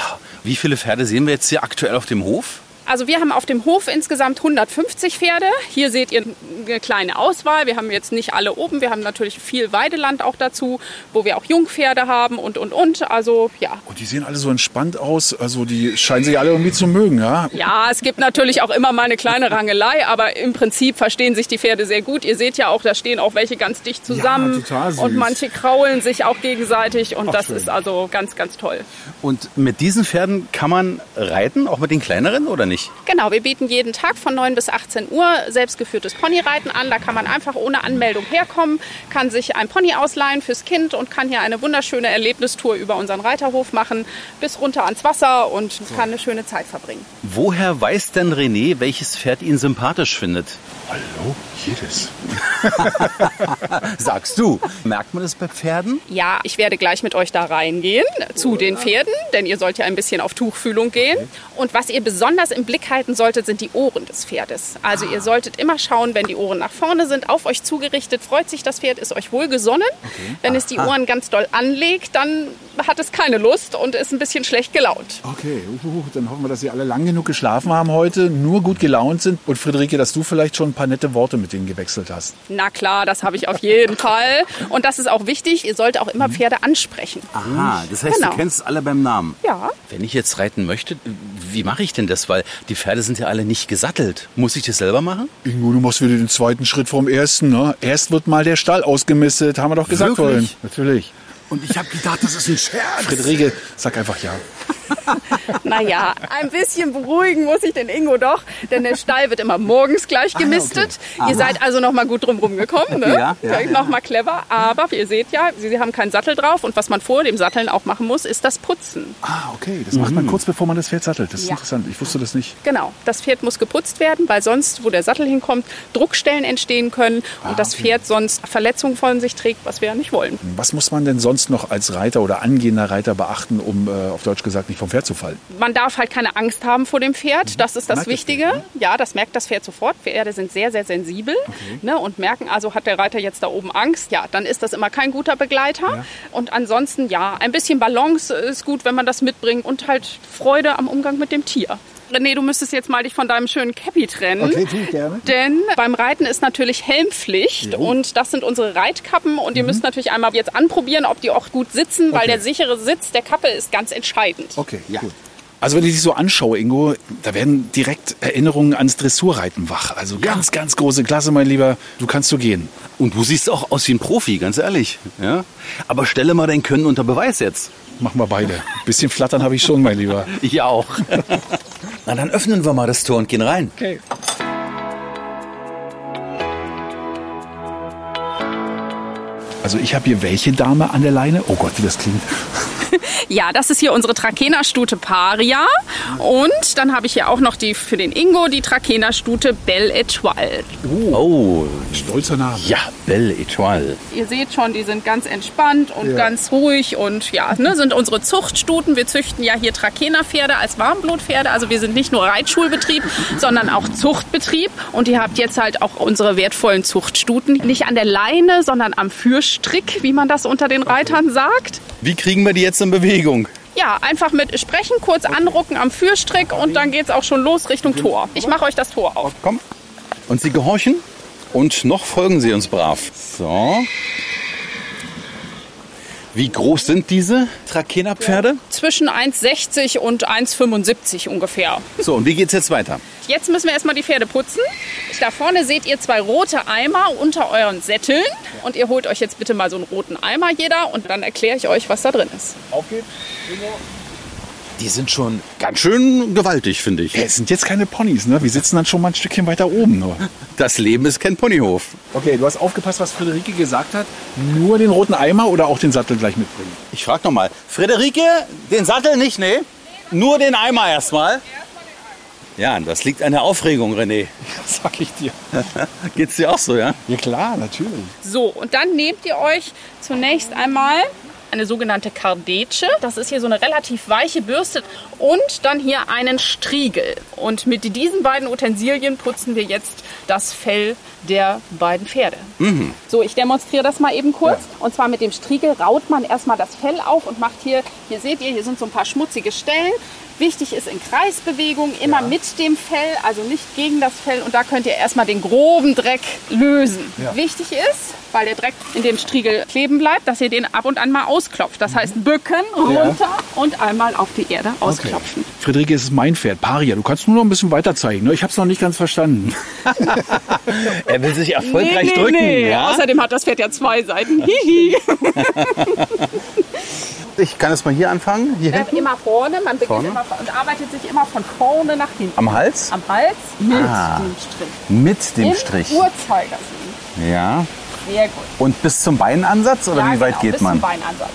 Wie viele Pferde sehen wir jetzt hier aktuell auf dem Hof? Also wir haben auf dem Hof insgesamt 150 Pferde. Hier seht ihr eine kleine Auswahl. Wir haben jetzt nicht alle oben. Wir haben natürlich viel Weideland auch dazu, wo wir auch Jungpferde haben und, und, und. Also ja. Und die sehen alle so entspannt aus. Also die scheinen sich alle irgendwie zu mögen, ja? Ja, es gibt natürlich auch immer mal eine kleine Rangelei, aber im Prinzip verstehen sich die Pferde sehr gut. Ihr seht ja auch, da stehen auch welche ganz dicht zusammen. Ja, total süß. Und manche kraulen sich auch gegenseitig und Ach, das schön. ist also ganz, ganz toll. Und mit diesen Pferden kann man reiten, auch mit den kleineren oder nicht? Genau, wir bieten jeden Tag von 9 bis 18 Uhr selbstgeführtes Ponyreiten an. Da kann man einfach ohne Anmeldung herkommen, kann sich ein Pony ausleihen fürs Kind und kann hier eine wunderschöne Erlebnistour über unseren Reiterhof machen, bis runter ans Wasser und kann eine schöne Zeit verbringen. Woher weiß denn René, welches Pferd ihn sympathisch findet? Hallo, jedes. Sagst du. Merkt man das bei Pferden? Ja, ich werde gleich mit euch da reingehen zu den Pferden, denn ihr sollt ja ein bisschen auf Tuchfühlung gehen. Und was ihr besonders im Blick halten solltet, sind die Ohren des Pferdes. Also ihr solltet immer schauen, wenn die Ohren nach vorne sind, auf euch zugerichtet, freut sich das Pferd, ist euch wohlgesonnen. Wenn es die Ohren ganz doll anlegt, dann hat es keine Lust und ist ein bisschen schlecht gelaunt. Okay, uh, dann hoffen wir, dass Sie alle lang genug geschlafen haben heute, nur gut gelaunt sind. Und Friederike, dass du vielleicht schon ein paar nette Worte mit denen gewechselt hast. Na klar, das habe ich auf jeden Fall. Und das ist auch wichtig, ihr sollt auch immer Pferde ansprechen. Aha, das heißt, Genau. du kennst alle beim Namen. Ja. Wenn ich jetzt reiten möchte, wie mache ich denn das? Weil die Pferde sind ja alle nicht gesattelt. Muss ich das selber machen? Ingo, du machst wieder den zweiten Schritt vom ersten. Ne? Erst wird mal der Stall ausgemistet, haben wir doch gesagt Wirklich? vorhin. Natürlich. Und ich habe gedacht, das ist ein Scherz. Friederike, sag einfach ja. Naja, ein bisschen beruhigen muss ich den Ingo doch, denn der Stall wird immer morgens gleich Ah, gemistet. okay. Ihr seid also noch mal gut drum rumgekommen, ne? Ja, ja, ja. Noch mal clever, aber ihr seht ja, sie haben keinen Sattel drauf und was man vor dem Satteln auch machen muss, ist das Putzen. Ah, okay. Das macht man kurz bevor man das Pferd sattelt. Das ist Ja. interessant. Ich wusste das nicht. Genau, das Pferd muss geputzt werden, weil sonst, wo der Sattel hinkommt, Druckstellen entstehen können und das Pferd sonst Verletzungen von sich trägt, was wir ja nicht wollen. Was muss man denn sonst noch als Reiter oder angehender Reiter beachten, um äh, auf Deutsch gesagt nicht vom Pferd zu fallen? Man darf halt keine Angst haben vor dem Pferd. Das ist das Merkt das Wichtige. Ja, das merkt das Pferd sofort. Pferde sind sehr, sehr sensibel ne, und merken also, hat der Reiter jetzt da oben Angst? Ja, dann ist das immer kein guter Begleiter. Und ansonsten, ja, ein bisschen Balance ist gut, wenn man das mitbringt und halt Freude am Umgang mit dem Tier. René, du müsstest jetzt mal dich von deinem schönen Cappy trennen. Okay, tu ich gerne. Denn beim Reiten ist natürlich Helmpflicht und das sind unsere Reitkappen und ihr müsst natürlich einmal jetzt anprobieren, ob die auch gut sitzen, weil Okay. der sichere Sitz der Kappe ist ganz entscheidend. Okay, gut. Also wenn ich dich so anschaue, Ingo, da werden direkt Erinnerungen ans Dressurreiten wach. Also ganz, ganz große Klasse, mein Lieber. Du kannst so gehen. Und du siehst auch aus wie ein Profi, ganz ehrlich. Ja? Aber stelle mal dein Können unter Beweis jetzt. Machen wir beide. Bisschen flattern habe ich schon, mein Lieber. Ich auch. Na, dann öffnen wir mal das Tor und gehen rein. Okay. Also ich habe hier welche Dame an der Leine? Oh Gott, wie das klingt. Ja, das ist hier unsere Trakehnerstute Paria. Und dann habe ich hier auch noch die für den Ingo die Trakehnerstute Belle Etoile. Oh, Stolzer Name. ja, Belle Etoile. Ihr seht schon, die sind ganz entspannt und Ja. ganz ruhig und ja, ne, sind unsere Zuchtstuten. Wir züchten ja hier Trakehnerpferde als Warmblutpferde. Also wir sind nicht nur Reitschulbetrieb, sondern auch Zuchtbetrieb. Und ihr habt jetzt halt auch unsere wertvollen Zuchtstuten. Nicht an der Leine, sondern am Führstrick, wie man das unter den Reitern sagt. Wie kriegen wir die jetzt in Bewegung? Ja, einfach mit sprechen, kurz anrucken am Führstrick und dann geht's auch schon los Richtung Tor. Ich mache euch das Tor auf. Komm. Und sie gehorchen und noch folgen sie uns brav. So. Wie groß sind diese Trakehnerpferde? Zwischen 1,60 und 1,75 ungefähr. So, und wie geht's jetzt weiter? Jetzt müssen wir erstmal die Pferde putzen. Da vorne seht ihr zwei rote Eimer unter euren Sätteln. Und ihr holt euch jetzt bitte mal so einen roten Eimer jeder und dann erkläre ich euch, was da drin ist. Auf geht's. Die sind schon ganz schön gewaltig, finde ich. Ja, es sind jetzt keine Ponys, ne? Wir sitzen dann schon mal ein Stückchen weiter oben nur. Das Leben ist kein Ponyhof. Okay, du hast aufgepasst, was Friederike gesagt hat. Nur den roten Eimer oder auch den Sattel gleich mitbringen? Ich frage noch mal. Friederike, den Sattel nicht, nee? Nur den Eimer erstmal. Ja, das liegt an der Aufregung, René. Sag ich dir. Geht's dir auch so, ja? Ja klar, natürlich. So, und dann nehmt ihr euch zunächst einmal eine sogenannte Kardetsche. Das ist hier so eine relativ weiche Bürste. Und dann hier einen Striegel. Und mit diesen beiden Utensilien putzen wir jetzt das Fell der beiden Pferde. So, ich demonstriere das mal eben kurz. Und zwar mit dem Striegel raut man erstmal das Fell auf und macht hier, hier seht ihr, hier sind so ein paar schmutzige Stellen. Wichtig ist in Kreisbewegung immer mit dem Fell, also nicht gegen das Fell. Und da könnt ihr erstmal den groben Dreck lösen. Ja. Wichtig ist, weil der Dreck in dem Striegel kleben bleibt, dass ihr den ab und an mal ausklopft. Das heißt bücken, runter und einmal auf die Erde ausklopfen. Friederike, es ist mein Pferd, Paria. Du kannst nur noch ein bisschen weiter zeigen. Ne? Ich habe es noch nicht ganz verstanden. Er will sich erfolgreich drücken. nee. Ja? Außerdem hat das Pferd ja zwei Seiten. Hihi. Ich kann es mal hier anfangen. Hier Ähm, immer vorne, man beginnt Vorne? immer und arbeitet sich immer von vorne nach hinten. Am Hals? Am Hals mit Ah. dem Strich. Mit dem Im Strich. Uhrzeigersinn. Ja. Sehr gut. Und bis zum Beinansatz oder ja, wie weit genau, geht bis man? Zum Beinansatz.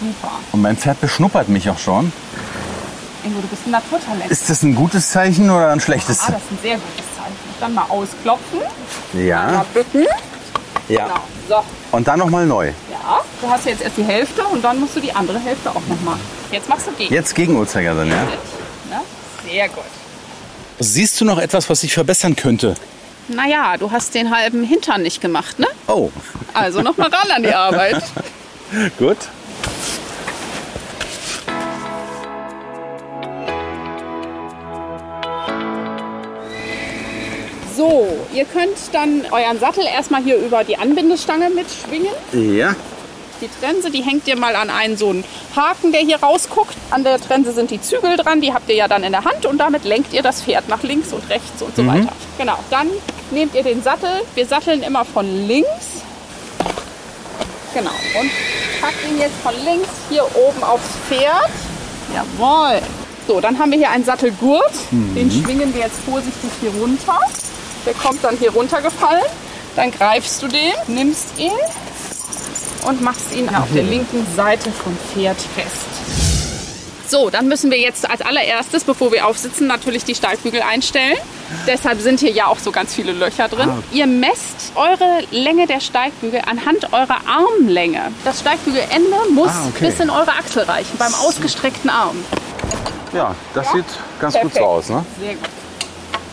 Super. Und mein Pferd beschnuppert mich auch schon. Ingo, du bist ein Naturtalent. Ist das ein gutes Zeichen oder ein schlechtes? ah, das ist ein sehr gutes Zeichen. Dann mal ausklopfen, mal Ja. bücken. Ja. Genau. So, Und dann nochmal neu. ja. Du hast jetzt erst die Hälfte und dann musst du die andere Hälfte auch noch machen. Jetzt machst du gegen. Jetzt gegen Uhrzeigersinn, ja? Ne? Sehr gut. Siehst du noch etwas, was ich verbessern könnte? Naja, du hast den halben Hintern nicht gemacht, ne? Oh, Also noch mal ran an die Arbeit. gut. So, ihr könnt dann euren Sattel erstmal hier über die Anbindestange mitschwingen. Ja. Die Trense, die hängt ihr mal an einen so einen Haken, der hier rausguckt. An der Trense sind die Zügel dran, die habt ihr ja dann in der Hand und damit lenkt ihr das Pferd nach links und rechts und so Mhm. weiter. Genau, dann nehmt ihr den Sattel. Wir satteln immer von links. Genau, und packt ihn jetzt von links hier oben aufs Pferd. Jawohl. So, dann haben wir hier einen Sattelgurt. Mhm. Den schwingen wir jetzt vorsichtig hier runter. Der kommt dann hier runtergefallen. Dann greifst du den, nimmst ihn und machst ihn auf der linken Seite vom Pferd fest. So, dann müssen wir jetzt als allererstes, bevor wir aufsitzen, natürlich die Steigbügel einstellen. Deshalb sind hier ja auch so ganz viele Löcher drin. Ah. Ihr messt eure Länge der Steigbügel anhand eurer Armlänge. Das Steigbügelende muss Ah, okay. bis in eure Achsel reichen, beim ausgestreckten Arm. Ja, das sieht ganz gut Perfekt. so aus, ne? Sehr gut.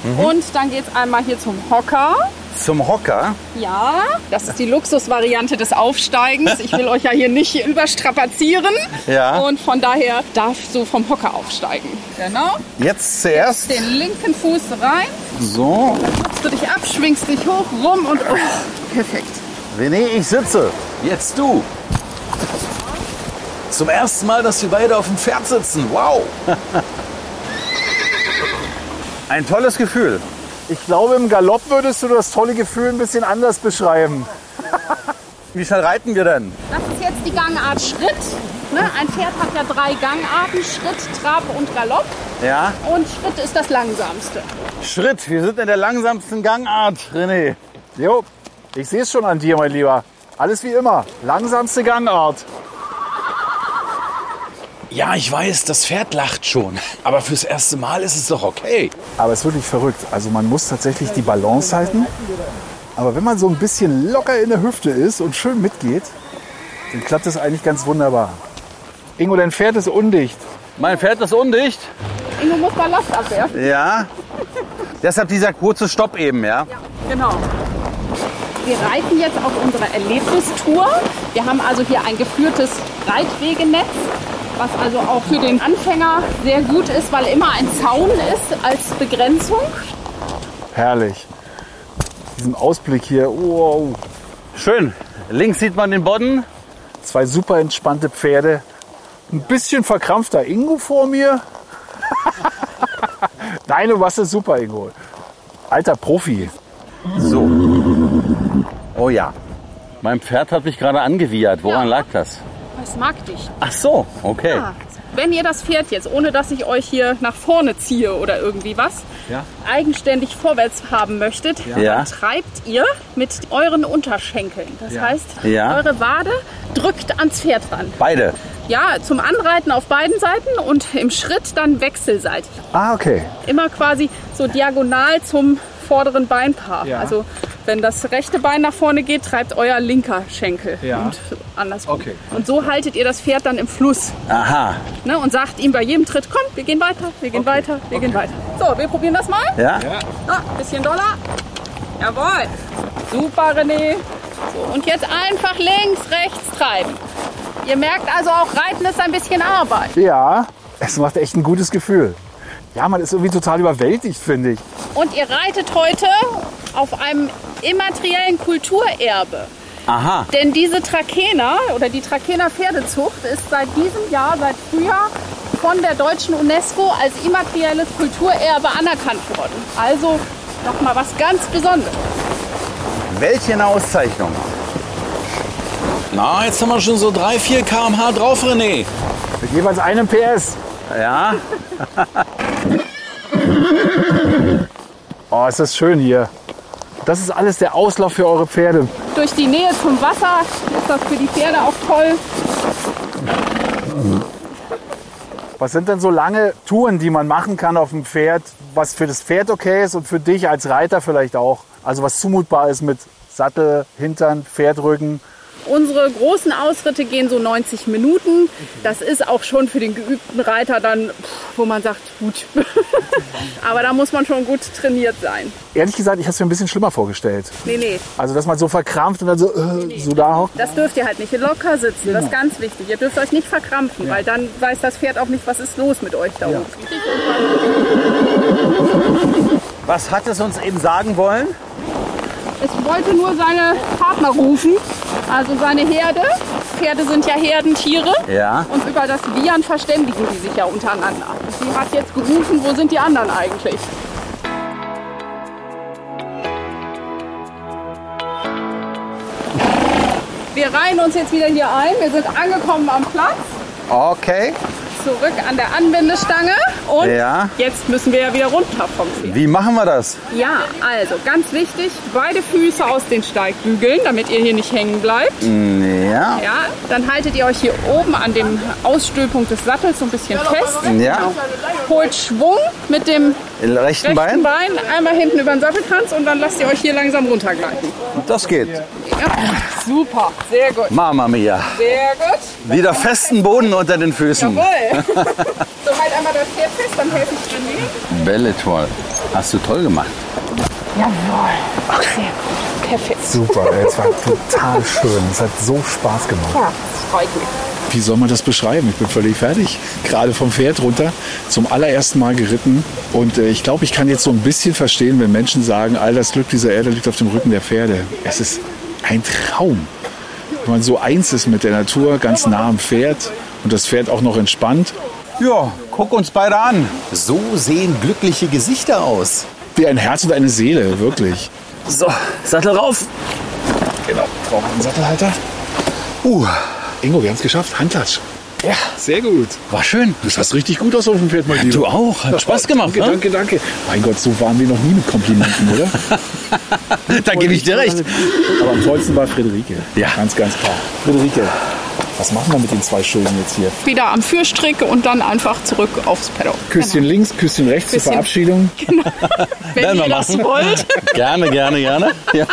Mhm. Und dann geht es einmal hier zum Hocker. Zum Hocker. Ja, das ist die Luxusvariante des Aufsteigens. Ich will euch ja hier nicht überstrapazieren. Ja. Und von daher darfst du vom Hocker aufsteigen. Genau. Jetzt zuerst. Den linken Fuß rein. So. Dann du dich ab, schwingst dich hoch, rum und oh, perfekt. René, ich sitze. Jetzt du. Zum ersten Mal, dass wir beide auf dem Pferd sitzen. Wow. Ein tolles Gefühl. Ich glaube, im Galopp würdest du das tolle Gefühl ein bisschen anders beschreiben. Wie schnell reiten wir denn? Das ist jetzt die Gangart Schritt. Ne? Ein Pferd hat ja drei Gangarten, Schritt, Trab und Galopp. Ja. Und Schritt ist das langsamste. Schritt. Wir sind in der langsamsten Gangart, René. Jo, ich sehe es schon an dir, mein Lieber. Alles wie immer. Langsamste Gangart. Ja, ich weiß, das Pferd lacht schon. Aber fürs erste Mal ist es doch okay. Aber es ist wirklich verrückt. Also man muss tatsächlich die Balance halten. Aber wenn man so ein bisschen locker in der Hüfte ist und schön mitgeht, dann klappt das eigentlich ganz wunderbar. Ingo, dein Pferd ist undicht. Mein Pferd ist undicht. Ingo muss mal Last abwerfen. Ja. Deshalb dieser kurze Stopp eben, ja? Genau. Wir reiten jetzt auf unserer Erlebnistour. Wir haben also hier ein geführtes Reitwegenetz, was also auch für den Anfänger sehr gut ist, weil immer ein Zaun ist als Begrenzung. Herrlich. Diesen Ausblick hier. Wow. Schön. Links sieht man den Bodden. Zwei super entspannte Pferde. Ein bisschen verkrampfter Ingo vor mir. Nein, du es super, Ingo. Alter Profi. So. Oh ja. Mein Pferd hat mich gerade angewiehert. Woran lag das? Das mag dich. Ach so, okay. Ja. Wenn ihr das Pferd jetzt, ohne dass ich euch hier nach vorne ziehe oder irgendwie was, Ja. eigenständig vorwärts haben möchtet, Ja. dann treibt ihr mit euren Unterschenkeln. Das heißt, eure Wade drückt ans Pferd ran. Beide. Ja, zum Anreiten auf beiden Seiten und im Schritt dann wechselseitig. Ah, okay. Immer quasi so diagonal zum vorderen Beinpaar. Ja. Also wenn das rechte Bein nach vorne geht, treibt euer linker Schenkel. Ja. Und andersrum. Okay. Und so haltet ihr das Pferd dann im Fluss. Aha. Ne, und sagt ihm bei jedem Tritt, komm, wir gehen weiter, wir gehen weiter, wir gehen weiter. So, wir probieren das mal. Ja? Ah, bisschen doller. Jawohl. Super, René. So, und jetzt einfach links, rechts treiben. Ihr merkt also auch, Reiten ist ein bisschen Arbeit. Ja, es macht echt ein gutes Gefühl. Ja, man ist irgendwie total überwältigt, finde ich. Und ihr reitet heute auf einem immateriellen Kulturerbe. Aha. Denn diese Trakehner oder die Trakehner Pferdezucht ist seit diesem Jahr, seit Frühjahr von der deutschen UNESCO als immaterielles Kulturerbe anerkannt worden. Also nochmal was ganz Besonderes. Welche eine Auszeichnung. Na, jetzt haben wir schon so 3, 4 km/h drauf, René. Mit jeweils einem PS. Ja. Oh, ist das schön hier. Das ist alles der Auslauf für eure Pferde. Durch die Nähe zum Wasser ist das für die Pferde auch toll. Was sind denn so lange Touren, die man machen kann auf dem Pferd, was für das Pferd okay ist und für dich als Reiter vielleicht auch? Also was zumutbar ist mit Sattel, Hintern, Pferdrücken. Unsere großen Ausritte gehen so 90 Minuten. Das ist auch schon für den geübten Reiter dann, wo man sagt, gut. Aber da muss man schon gut trainiert sein. Ehrlich gesagt, ich habe es mir ein bisschen schlimmer vorgestellt. Nee, nee. Also dass man so verkrampft und dann so, äh, so da hockt. Das dürft ihr halt nicht locker sitzen. Das ist Genau. ganz wichtig. Ihr dürft euch nicht verkrampfen, Ja. weil dann weiß das Pferd auch nicht, was ist los mit euch da oben. Was hat es uns eben sagen wollen? Es wollte nur seine Partner rufen, also seine Herde. Pferde sind ja Herdentiere. Ja. Und über das Wiehern verständigen die sich ja untereinander. Sie hat jetzt gerufen, wo sind die anderen eigentlich? Wir reihen uns jetzt wieder hier ein. Wir sind angekommen am Platz. Okay. Zurück an der Anbindestange. Und Ja. jetzt müssen wir ja wieder runter vom Pferd. Wie machen wir das? Ja, also ganz wichtig, beide Füße aus den Steigbügeln, damit ihr hier nicht hängen bleibt. Ja. Ja, dann haltet ihr euch hier oben an dem Ausstülpung des Sattels so ein bisschen fest. Ja. Genau. Holt Schwung mit dem Rechten rechten Bein? Bein einmal hinten über den Sattelkranz und dann lasst ihr euch hier langsam runtergleiten. Das geht. Ja, super, sehr gut. Mama mia. Sehr gut. Wieder festen Boden unter den Füßen. Jawohl. so, halt einmal das Pferd fest, dann helfe ich René. Belle toll. Hast du toll gemacht. Jawohl. Sehr gut. Perfekt. Super, es war total schön. Es hat so Spaß gemacht. Ja, das freut mich. Wie soll man das beschreiben? Ich bin völlig fertig. Gerade vom Pferd runter, zum allerersten Mal geritten. Und äh, ich glaube, ich kann jetzt so ein bisschen verstehen, wenn Menschen sagen, all das Glück dieser Erde liegt auf dem Rücken der Pferde. Es ist ein Traum. Wenn man so eins ist mit der Natur, ganz nah am Pferd und das Pferd auch noch entspannt. Ja, guck uns beide an. So sehen glückliche Gesichter aus. Wie ein Herz und eine Seele, wirklich. So, Sattel rauf. Genau, brauchen wir einen Sattelhalter. Uh, Ingo, wir haben es geschafft. Handklatsch. Ja. Sehr gut. war schön. Du schaust richtig gut aus auf dem Pferd, mein Lieber. Du auch. Hat Spaß gemacht, Danke, ne? danke, danke. Mein Gott, so waren wir noch nie mit Komplimenten, oder? Da gebe ich dir recht. Aber am tollsten war Friederike. Ja. Ganz, ganz klar. Friederike, was machen wir mit den zwei Schulden jetzt hier? Wieder am Führstrick und dann einfach zurück aufs Pedal. Küsschen links, Küsschen rechts zur Küsschen. Verabschiedung. Wenn Werden wir ihr das wollt. Gerne, gerne, gerne. Ja.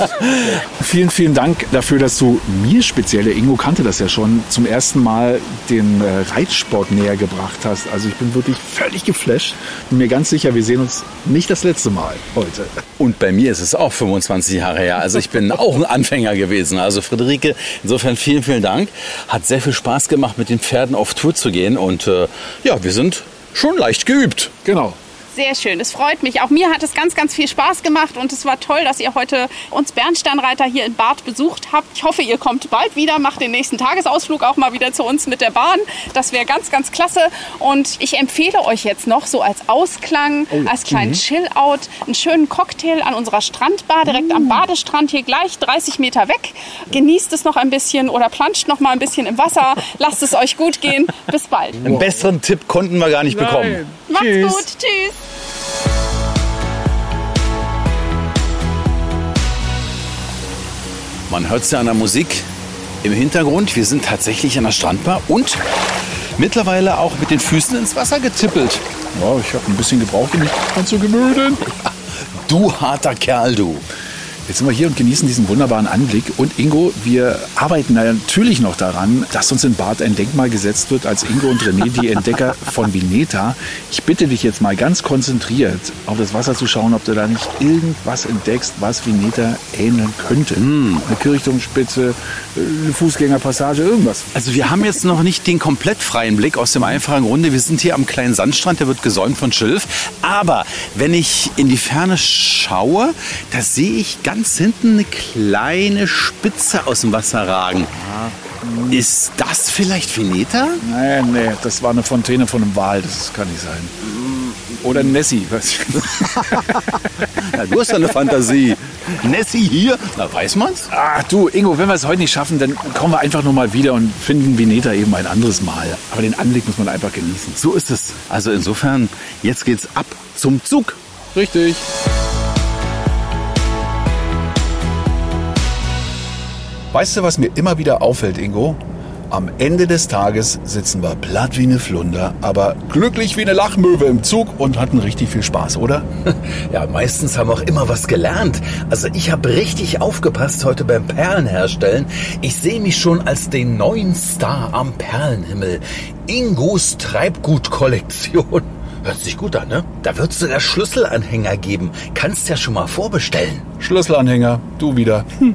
Vielen, vielen Dank dafür, dass du mir speziell, der Ingo kannte das ja schon, zum ersten Mal den äh, Reitsport näher gebracht hast. Also ich bin wirklich völlig geflasht. Bin mir ganz sicher, wir sehen uns nicht das letzte Mal heute. Und bei mir ist es auch 25 Jahre her. Also ich bin auch ein Anfänger gewesen. Also Friederike, insofern vielen, vielen Dank. Hat sehr viel Spaß gemacht, mit den Pferden auf Tour zu gehen. Und äh, ja, wir sind schon leicht geübt. Genau. Sehr schön, es freut mich. Auch mir hat es ganz, ganz viel Spaß gemacht und es war toll, dass ihr heute uns Bernsteinreiter hier in Bad besucht habt. Ich hoffe, ihr kommt bald wieder, macht den nächsten Tagesausflug auch mal wieder zu uns mit der Bahn. Das wäre ganz, ganz klasse. Und ich empfehle euch jetzt noch so als Ausklang, als kleinen Chill-Out, einen schönen Cocktail an unserer Strandbar direkt am Badestrand hier gleich 30 Meter weg. Genießt es noch ein bisschen oder planscht noch mal ein bisschen im Wasser. Lasst es euch gut gehen. Bis bald. Einen besseren Tipp konnten wir gar nicht bekommen. Macht's Tschüss. gut. Tschüss. Man hört es ja an der Musik im Hintergrund. Wir sind tatsächlich an der Strandbar und mittlerweile auch mit den Füßen ins Wasser getippelt. Ja, ich habe ein bisschen gebraucht, um mich dran zu gewöhnen. Du harter Kerl, du. Jetzt sind wir hier und genießen diesen wunderbaren Anblick. Und Ingo, wir arbeiten natürlich noch daran, dass uns in Bad ein Denkmal gesetzt wird als Ingo und René, die Entdecker von Vineta. Ich bitte dich jetzt mal ganz konzentriert auf das Wasser zu schauen, ob du da nicht irgendwas entdeckst, was Vineta ähneln könnte. Eine Kirchturmspitze, eine Fußgängerpassage, irgendwas. Also wir haben jetzt noch nicht den komplett freien Blick aus dem einfachen Grunde. Wir sind hier am kleinen Sandstrand, der wird gesäumt von Schilf. Aber wenn ich in die Ferne schaue, da sehe ich ganz hinten eine kleine Spitze aus dem Wasser ragen. Ist das vielleicht Veneta? Nee, nee, das war eine Fontäne von einem Wal, das kann nicht sein. Oder Nessie. weiß ich. Ja, du hast ja eine Fantasie. Nessie hier, na weiß man's? Ah, du, Ingo, wenn wir es heute nicht schaffen, dann kommen wir einfach noch mal wieder und finden Vineta eben ein anderes Mal. Aber den Anblick muss man einfach genießen. So ist es. Also insofern, jetzt geht's ab zum Zug. Richtig. Weißt du, was mir immer wieder auffällt, Ingo? Am Ende des Tages sitzen wir platt wie eine Flunder, aber glücklich wie eine Lachmöwe im Zug und hatten richtig viel Spaß, oder? Ja, meistens haben wir auch immer was gelernt. Also ich habe richtig aufgepasst heute beim Perlenherstellen. Ich sehe mich schon als den neuen Star am Perlenhimmel. Ingos Treibgut-Kollektion. Hört sich gut an, ne? Da wird's sogar Schlüsselanhänger geben. Kannst ja schon mal vorbestellen. Schlüsselanhänger, du wieder. Hm.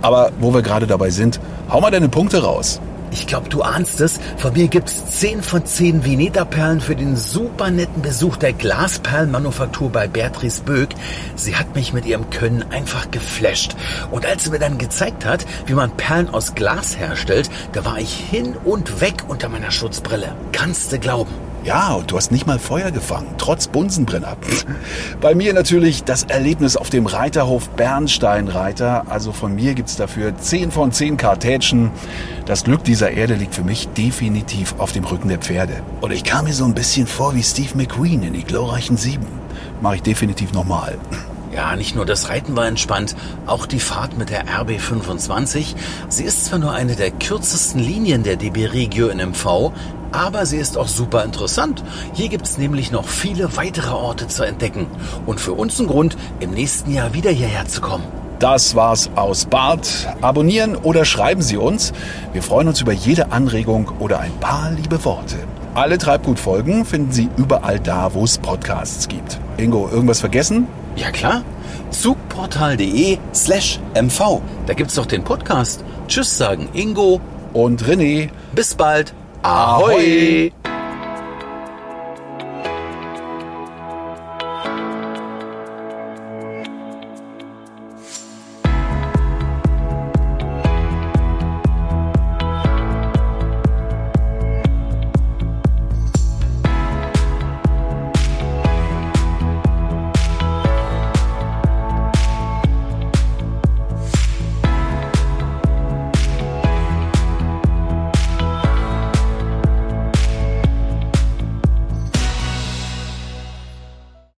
Aber wo wir gerade dabei sind, hau mal deine Punkte raus. Ich glaube, du ahnst es. Von mir gibt's 10 von 10 Veneta-Perlen für den super netten Besuch der Glasperlenmanufaktur bei Beatrice Böck. Sie hat mich mit ihrem Können einfach geflasht. Und als sie mir dann gezeigt hat, wie man Perlen aus Glas herstellt, da war ich hin und weg unter meiner Schutzbrille. Kannst du glauben. Ja, und du hast nicht mal Feuer gefangen, trotz Bunsenbrenner. Bei mir natürlich das Erlebnis auf dem Reiterhof Bernsteinreiter. Also von mir gibt's dafür 10 von 10 Kartätschen. Das Glück dieser Erde liegt für mich definitiv auf dem Rücken der Pferde. Und ich kam mir so ein bisschen vor wie Steve McQueen in die glorreichen Sieben. Mache ich definitiv nochmal. Ja, nicht nur das Reiten war entspannt, auch die Fahrt mit der RB25. Sie ist zwar nur eine der kürzesten Linien der DB Regio in MV, aber sie ist auch super interessant. Hier gibt es nämlich noch viele weitere Orte zu entdecken und für uns ein Grund, im nächsten Jahr wieder hierher zu kommen. Das war's aus Bad. Abonnieren oder schreiben Sie uns. Wir freuen uns über jede Anregung oder ein paar liebe Worte. Alle Treibgut-Folgen finden Sie überall da, wo es Podcasts gibt. Ingo, irgendwas vergessen? Ja klar, zugportal.de slash mv. Da gibt's doch den Podcast. Tschüss sagen Ingo und René. Bis bald. Ahoi.